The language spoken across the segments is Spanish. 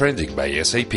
Trending by SAP.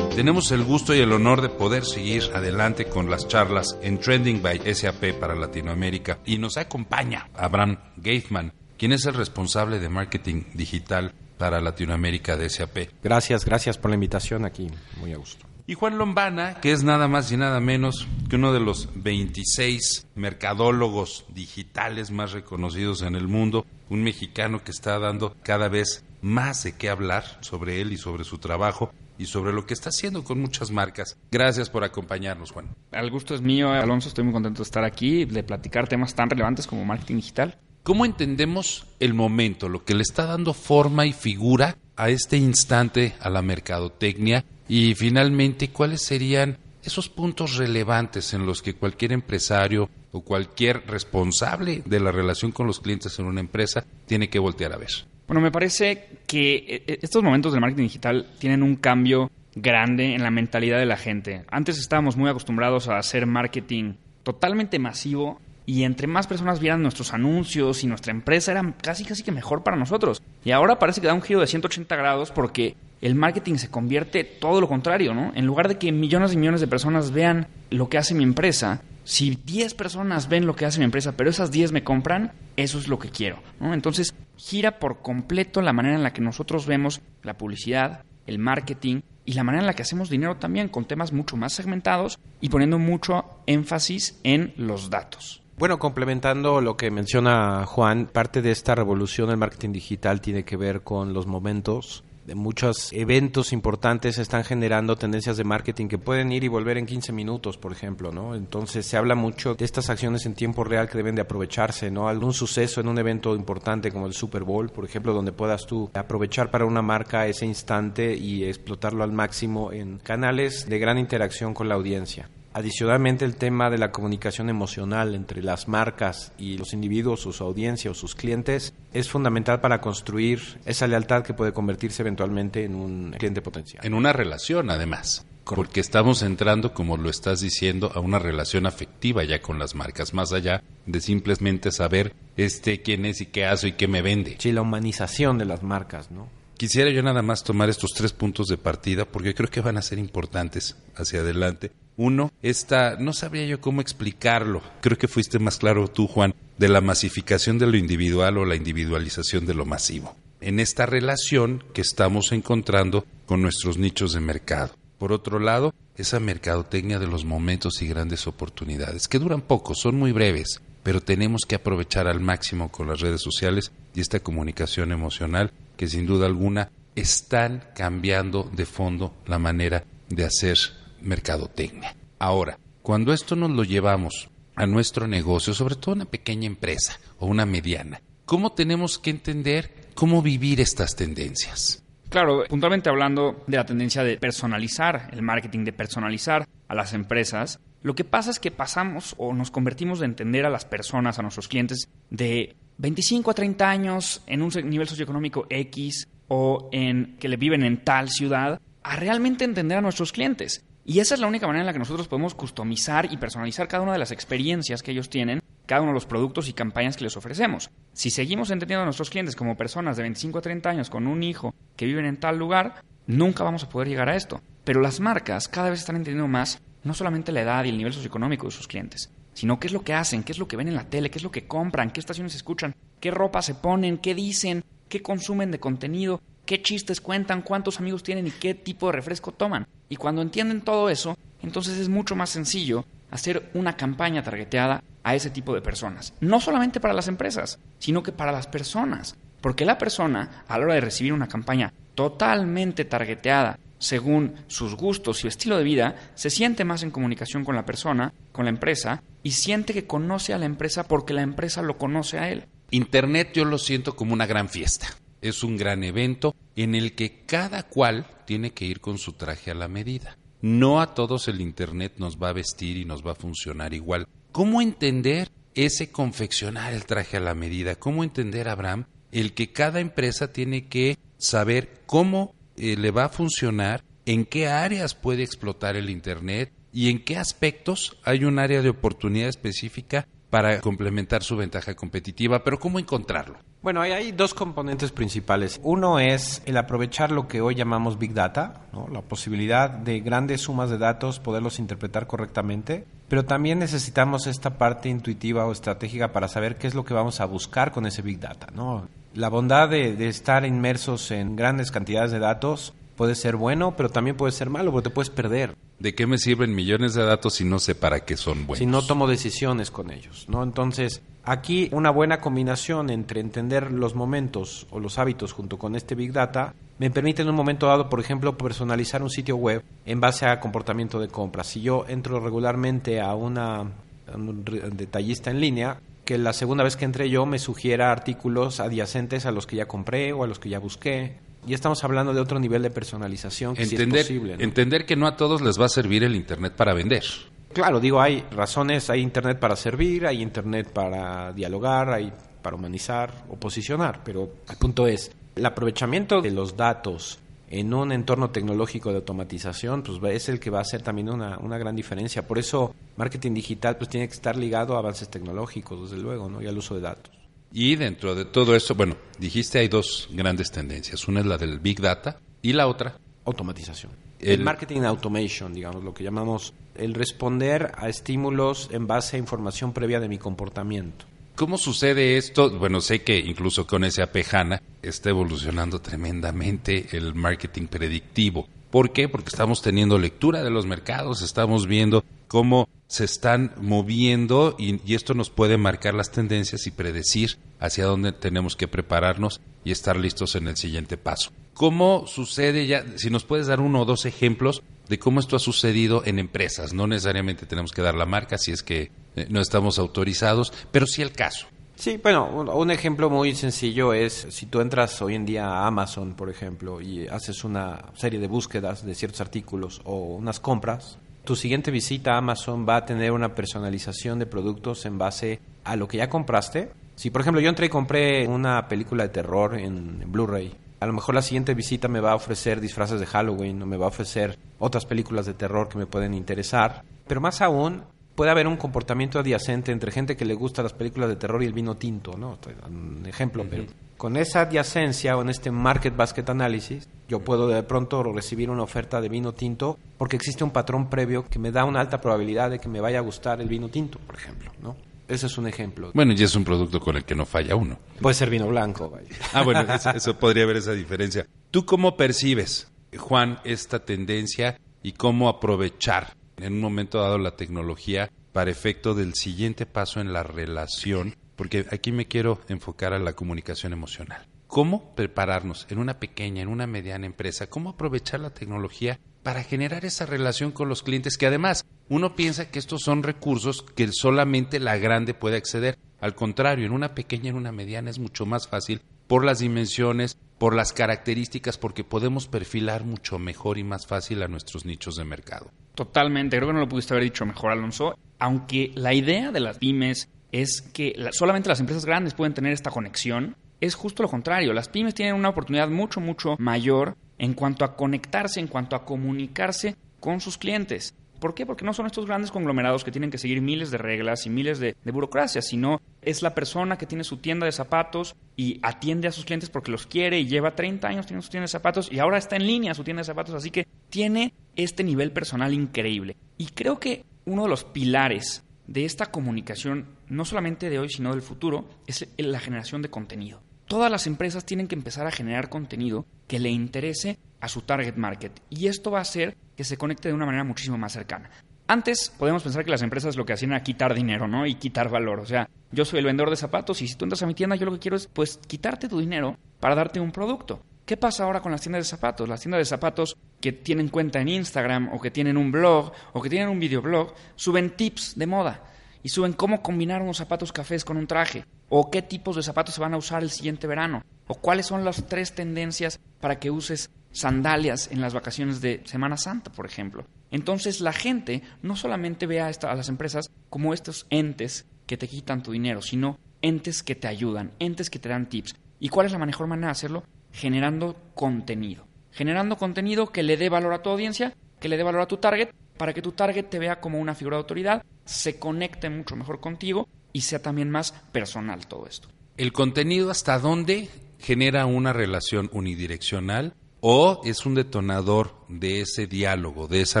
Tenemos el gusto y el honor de poder seguir adelante con las charlas en Trending by SAP para Latinoamérica y nos acompaña Abraham Gateman, quien es el responsable de marketing digital para Latinoamérica de SAP. Gracias, gracias por la invitación aquí, muy a gusto. Y Juan Lombana, que es nada más y nada menos que uno de los 26 mercadólogos digitales más reconocidos en el mundo, un mexicano que está dando cada vez más de qué hablar sobre él y sobre su trabajo y sobre lo que está haciendo con muchas marcas. Gracias por acompañarnos, Juan. El gusto es mío, Alonso. Estoy muy contento de estar aquí, de platicar temas tan relevantes como marketing digital. ¿Cómo entendemos el momento, lo que le está dando forma y figura a este instante a la mercadotecnia y finalmente, ¿cuáles serían esos puntos relevantes en los que cualquier empresario o cualquier responsable de la relación con los clientes en una empresa tiene que voltear a ver? Bueno, me parece que eh, eh, estos momentos del marketing digital tienen un cambio grande en la mentalidad de la gente. Antes estábamos muy acostumbrados a hacer marketing totalmente masivo y entre más personas vieran nuestros anuncios y nuestra empresa era casi casi que mejor para nosotros. Y ahora parece que da un giro de 180 grados porque el marketing se convierte todo lo contrario, ¿no? En lugar de que millones y millones de personas vean lo que hace mi empresa, si 10 personas ven lo que hace mi empresa, pero esas 10 me compran, eso es lo que quiero, ¿no? Entonces, gira por completo la manera en la que nosotros vemos la publicidad, el marketing y la manera en la que hacemos dinero también, con temas mucho más segmentados y poniendo mucho énfasis en los datos. Bueno, complementando lo que menciona Juan, parte de esta revolución del marketing digital tiene que ver con los momentos muchos eventos importantes están generando tendencias de marketing que pueden ir y volver en 15 minutos, por ejemplo, ¿no? Entonces se habla mucho de estas acciones en tiempo real que deben de aprovecharse, ¿no? Algún suceso en un evento importante como el Super Bowl, por ejemplo, donde puedas tú aprovechar para una marca ese instante y explotarlo al máximo en canales de gran interacción con la audiencia. Adicionalmente, el tema de la comunicación emocional entre las marcas y los individuos, su audiencia o sus clientes es fundamental para construir esa lealtad que puede convertirse eventualmente en un cliente potencial. En una relación, además. Porque estamos entrando, como lo estás diciendo, a una relación afectiva ya con las marcas, más allá de simplemente saber este quién es y qué hace y qué me vende. Sí, la humanización de las marcas, ¿no? Quisiera yo nada más tomar estos tres puntos de partida porque creo que van a ser importantes hacia adelante. Uno, esta, no sabría yo cómo explicarlo, creo que fuiste más claro tú, Juan, de la masificación de lo individual o la individualización de lo masivo. En esta relación que estamos encontrando con nuestros nichos de mercado. Por otro lado, esa mercadotecnia de los momentos y grandes oportunidades, que duran poco, son muy breves, pero tenemos que aprovechar al máximo con las redes sociales y esta comunicación emocional que sin duda alguna están cambiando de fondo la manera de hacer mercadotecnia. Ahora, cuando esto nos lo llevamos a nuestro negocio, sobre todo una pequeña empresa o una mediana, ¿cómo tenemos que entender cómo vivir estas tendencias? Claro, puntualmente hablando de la tendencia de personalizar el marketing, de personalizar a las empresas, lo que pasa es que pasamos o nos convertimos de entender a las personas, a nuestros clientes, de 25 a 30 años en un nivel socioeconómico X o en que le viven en tal ciudad, a realmente entender a nuestros clientes. Y esa es la única manera en la que nosotros podemos customizar y personalizar cada una de las experiencias que ellos tienen, cada uno de los productos y campañas que les ofrecemos. Si seguimos entendiendo a nuestros clientes como personas de 25 a 30 años con un hijo que viven en tal lugar, nunca vamos a poder llegar a esto. Pero las marcas cada vez están entendiendo más no solamente la edad y el nivel socioeconómico de sus clientes, sino qué es lo que hacen, qué es lo que ven en la tele, qué es lo que compran, qué estaciones escuchan, qué ropa se ponen, qué dicen, qué consumen de contenido, qué chistes cuentan, cuántos amigos tienen y qué tipo de refresco toman. Y cuando entienden todo eso, entonces es mucho más sencillo hacer una campaña targeteada a ese tipo de personas. No solamente para las empresas, sino que para las personas. Porque la persona, a la hora de recibir una campaña totalmente targeteada según sus gustos y su estilo de vida, se siente más en comunicación con la persona, con la empresa, y siente que conoce a la empresa porque la empresa lo conoce a él. Internet yo lo siento como una gran fiesta. Es un gran evento en el que cada cual tiene que ir con su traje a la medida. No a todos el Internet nos va a vestir y nos va a funcionar igual. ¿Cómo entender ese confeccionar el traje a la medida? ¿Cómo entender, Abraham, el que cada empresa tiene que saber cómo eh, le va a funcionar, en qué áreas puede explotar el Internet y en qué aspectos hay un área de oportunidad específica para complementar su ventaja competitiva, pero ¿cómo encontrarlo? Bueno, hay, dos componentes principales. Uno es el aprovechar lo que hoy llamamos Big Data, la posibilidad de grandes sumas de datos, poderlos interpretar correctamente, pero también necesitamos esta parte intuitiva o estratégica para saber qué es lo que vamos a buscar con ese Big Data. ¿no? La bondad de, de estar inmersos en grandes cantidades de datos puede ser bueno, pero también puede ser malo, porque te puedes perder. ¿De qué me sirven millones de datos si no sé para qué son buenos? Si no tomo decisiones con ellos, ¿no? Entonces, aquí una buena combinación entre entender los momentos o los hábitos junto con este Big Data me permite en un momento dado, por ejemplo, personalizar un sitio web en base a comportamiento de compra. Si yo entro regularmente a una un detallista en línea, que la segunda vez que entré yo me sugiera artículos adyacentes a los que ya compré o a los que ya busqué ya estamos hablando de otro nivel de personalización que entender, es posible. Entender que no a todos les va a servir el Internet para vender. Claro, digo, hay razones, hay Internet para servir, hay Internet para dialogar, hay para humanizar o posicionar, pero el punto es, el aprovechamiento de los datos en un entorno tecnológico de automatización, pues es el que va a hacer también una, una, gran diferencia. Por eso, marketing digital pues tiene que estar ligado a avances tecnológicos, desde luego, ¿no? y al uso de datos. Y dentro de todo eso, bueno, dijiste hay dos grandes tendencias. Una es la del Big Data y la otra. Automatización. El, marketing automation, digamos, lo que llamamos el responder a estímulos en base a información previa de mi comportamiento. ¿Cómo sucede esto? Bueno, sé que incluso con ese HANA está evolucionando tremendamente el marketing predictivo. ¿Por qué? Porque estamos teniendo lectura de los mercados, estamos viendo cómo se están moviendo y, esto nos puede marcar las tendencias y predecir hacia dónde tenemos que prepararnos y estar listos en el siguiente paso. ¿Cómo sucede ya? Si nos puedes dar uno o dos ejemplos de cómo esto ha sucedido en empresas. No necesariamente tenemos que dar la marca si es que eh, no estamos autorizados, pero sí el caso. Sí, bueno, un ejemplo muy sencillo es si tú entras hoy en día a Amazon, por ejemplo, y haces una serie de búsquedas de ciertos artículos o unas compras, tu siguiente visita a Amazon va a tener una personalización de productos en base a lo que ya compraste. Si, por ejemplo, yo entré y compré una película de terror en, Blu-ray, a lo mejor la siguiente visita me va a ofrecer disfraces de Halloween o me va a ofrecer otras películas de terror que me pueden interesar. Pero más aún, puede haber un comportamiento adyacente entre gente que le gusta las películas de terror y el vino tinto, ¿no? Un ejemplo, pero con esa adyacencia o en este market basket analysis, yo puedo de pronto recibir una oferta de vino tinto porque existe un patrón previo que me da una alta probabilidad de que me vaya a gustar el vino tinto, por ejemplo, ¿no? Ese es un ejemplo. Bueno, y es un producto con el que no falla uno. Puede ser vino blanco. Ah, bueno, eso podría haber esa diferencia. ¿Tú cómo percibes, Juan, esta tendencia y cómo aprovechar en un momento dado la tecnología para efecto del siguiente paso en la relación, porque aquí me quiero enfocar a la comunicación emocional. ¿Cómo prepararnos en una pequeña, en una mediana empresa? ¿Cómo aprovechar la tecnología para generar esa relación con los clientes que además uno piensa que estos son recursos que solamente la grande puede acceder? Al contrario, en una pequeña, en una mediana es mucho más fácil por las dimensiones, por las características, porque podemos perfilar mucho mejor y más fácil a nuestros nichos de mercado. Totalmente, creo que no lo pudiste haber dicho mejor, Alonso. Aunque la idea de las pymes es que solamente las empresas grandes pueden tener esta conexión, es justo lo contrario. Las pymes tienen una oportunidad mucho, mucho mayor en cuanto a conectarse, en cuanto a comunicarse con sus clientes. ¿Por qué? Porque no son estos grandes conglomerados que tienen que seguir miles de reglas y miles de, de burocracias, sino es la persona que tiene su tienda de zapatos y atiende a sus clientes porque los quiere y lleva 30 años teniendo su tienda de zapatos y ahora está en línea su tienda de zapatos, así que tiene este nivel personal increíble. Y creo que uno de los pilares de esta comunicación, no solamente de hoy, sino del futuro, es la generación de contenido. Todas las empresas tienen que empezar a generar contenido que le interese a su target market y esto va a hacer que se conecte de una manera muchísimo más cercana. Antes podemos pensar que las empresas lo que hacían era quitar dinero, ¿no? Y quitar valor. O sea, yo soy el vendedor de zapatos y si tú entras a mi tienda, yo lo que quiero es pues quitarte tu dinero para darte un producto. ¿Qué pasa ahora con las tiendas de zapatos? Las tiendas de zapatos que tienen cuenta en Instagram o que tienen un blog o que tienen un videoblog suben tips de moda y suben cómo combinar unos zapatos cafés con un traje o qué tipos de zapatos se van a usar el siguiente verano o cuáles son las tres tendencias para que uses sandalias en las vacaciones de Semana Santa, por ejemplo. Entonces la gente no solamente ve a, a las empresas como estos entes que te quitan tu dinero, sino entes que te ayudan, entes que te dan tips. ¿Y cuál es la mejor manera de hacerlo? Generando contenido. Generando contenido que le dé valor a tu audiencia, que le dé valor a tu target, para que tu target te vea como una figura de autoridad, se conecte mucho mejor contigo y sea también más personal todo esto. ¿El contenido hasta dónde genera una relación unidireccional o es un detonador de ese diálogo, de esa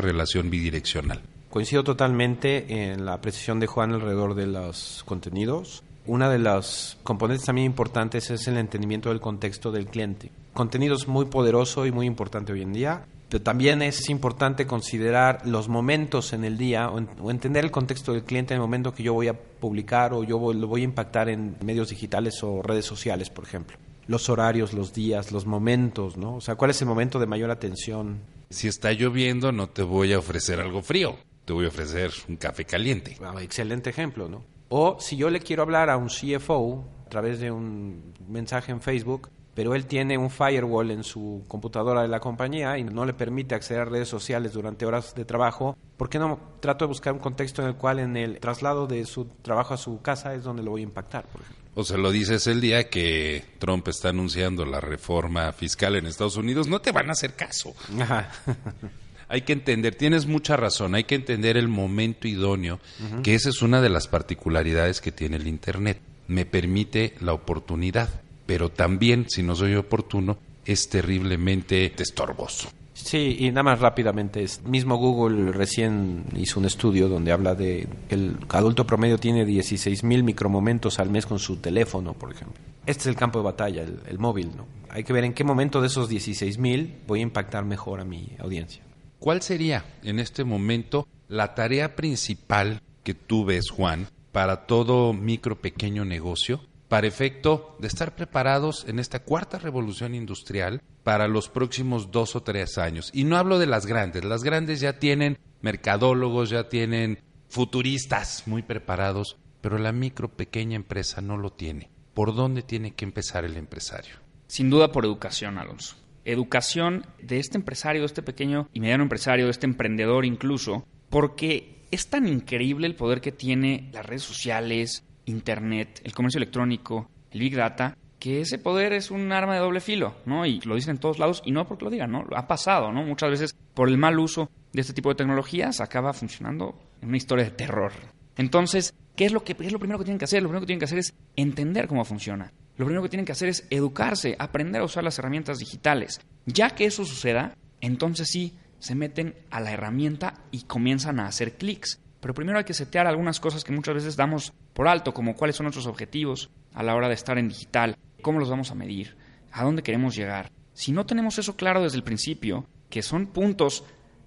relación bidireccional? Coincido totalmente en la precisión de Juan alrededor de los contenidos. Una de las componentes también importantes es el entendimiento del contexto del cliente. Contenido es muy poderoso y muy importante hoy en día, pero también es importante considerar los momentos en el día o, entender el contexto del cliente en el momento que yo voy a publicar o yo lo voy a impactar en medios digitales o redes sociales, por ejemplo. Los horarios, los días, los momentos, ¿no? O sea, ¿cuál es el momento de mayor atención? Si está lloviendo, no te voy a ofrecer algo frío, te voy a ofrecer un café caliente. Ah, excelente ejemplo, ¿no? O si yo le quiero hablar a un CFO a través de un mensaje en Facebook, pero él tiene un firewall en su computadora de la compañía y no le permite acceder a redes sociales durante horas de trabajo, ¿por qué no trato de buscar un contexto en el cual en el traslado de su trabajo a su casa es donde lo voy a impactar, por ejemplo? O se lo dices el día que Trump está anunciando la reforma fiscal en Estados Unidos, no te van a hacer caso. hay que entender, tienes mucha razón, hay que entender el momento idóneo, que esa es una de las particularidades que tiene el Internet. Me permite la oportunidad, pero también, si no soy oportuno, es terriblemente estorboso. Sí, y nada más rápidamente, mismo Google recién hizo un estudio donde habla de que el adulto promedio tiene 16 mil micromomentos al mes con su teléfono, por ejemplo. Este es el campo de batalla, el, el móvil, ¿no? Hay que ver en qué momento de esos 16 mil voy a impactar mejor a mi audiencia. ¿Cuál sería en este momento la tarea principal que tú ves, Juan, para todo micro pequeño negocio, para efecto de estar preparados en esta cuarta revolución industrial para los próximos dos o tres años? Y no hablo de las grandes, las grandes ya tienen mercadólogos, ya tienen futuristas muy preparados, pero la micro pequeña empresa no lo tiene. ¿Por dónde tiene que empezar el empresario? Sin duda por educación, Alonso educación de este empresario, de este pequeño y mediano empresario, de este emprendedor incluso, porque es tan increíble el poder que tiene las redes sociales, Internet, el comercio electrónico, el Big Data, que ese poder es un arma de doble filo, ¿no? Y lo dicen en todos lados, y no porque lo digan, ¿no? Ha pasado, ¿no? Muchas veces por el mal uso de este tipo de tecnologías acaba funcionando en una historia de terror. Entonces, ¿qué es lo, que, es lo primero que tienen que hacer? Lo primero que tienen que hacer es entender cómo funciona. Lo primero que tienen que hacer es educarse, aprender a usar las herramientas digitales. Ya que eso suceda, entonces sí se meten a la herramienta y comienzan a hacer clics. Pero primero hay que setear algunas cosas que muchas veces damos por alto, como cuáles son nuestros objetivos a la hora de estar en digital, cómo los vamos a medir, a dónde queremos llegar. Si no tenemos eso claro desde el principio, que son puntos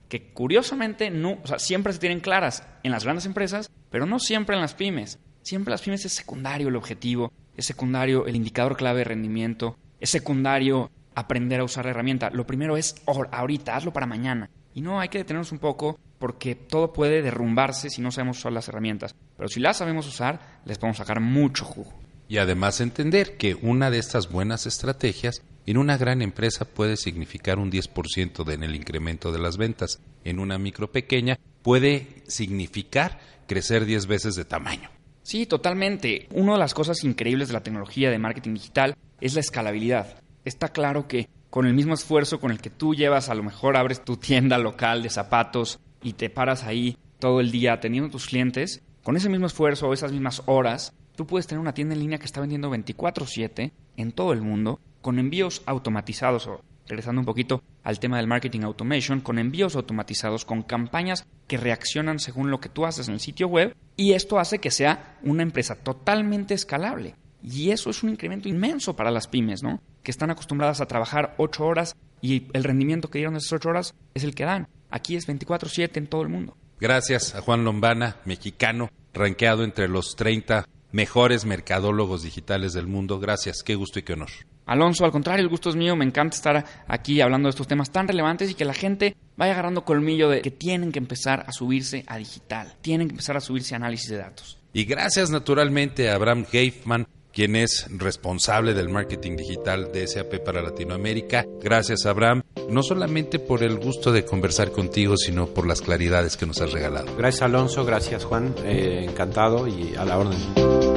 que curiosamente no, o sea, siempre se tienen claras en las grandes empresas, pero no siempre en las pymes. Siempre en las pymes es secundario el objetivo, es secundario el indicador clave de rendimiento, es secundario aprender a usar la herramienta. Lo primero es ahorita, hazlo para mañana. Y no, hay que detenernos un poco porque todo puede derrumbarse si no sabemos usar las herramientas. Pero si las sabemos usar, les podemos sacar mucho jugo. Y además entender que una de estas buenas estrategias en una gran empresa puede significar un 10% en el incremento de las ventas. En una micro pequeña puede significar crecer 10 veces de tamaño. Sí, totalmente. Una de las cosas increíbles de la tecnología de marketing digital es la escalabilidad. Está claro que con el mismo esfuerzo con el que tú llevas, a lo mejor abres tu tienda local de zapatos y te paras ahí todo el día atendiendo a tus clientes, con ese mismo esfuerzo o esas mismas horas, tú puedes tener una tienda en línea que está vendiendo 24/7 en todo el mundo, con envíos automatizados o regresando un poquito al tema del marketing automation, con envíos automatizados, con campañas que reaccionan según lo que tú haces en el sitio web, y esto hace que sea una empresa totalmente escalable. Y eso es un incremento inmenso para las pymes, ¿no? Que están acostumbradas a trabajar ocho horas y el rendimiento que dieron esas ocho horas es el que dan. Aquí es 24/7 en todo el mundo. Gracias a Juan Lombana, mexicano, rankeado entre los 30 mejores mercadólogos digitales del mundo. Gracias, qué gusto y qué honor. Alonso, al contrario, el gusto es mío, me encanta estar aquí hablando de estos temas tan relevantes y que la gente vaya agarrando colmillo de que tienen que empezar a subirse a digital, tienen que empezar a subirse a análisis de datos. Y gracias naturalmente a Abraham Heifman, quien es responsable del marketing digital de SAP para Latinoamérica. Gracias Abraham, no solamente por el gusto de conversar contigo, sino por las claridades que nos has regalado. Gracias Alonso, gracias Juan, eh, encantado y a la orden.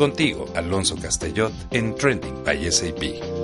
Contigo, Alonso Castellot, en Trending by SAP.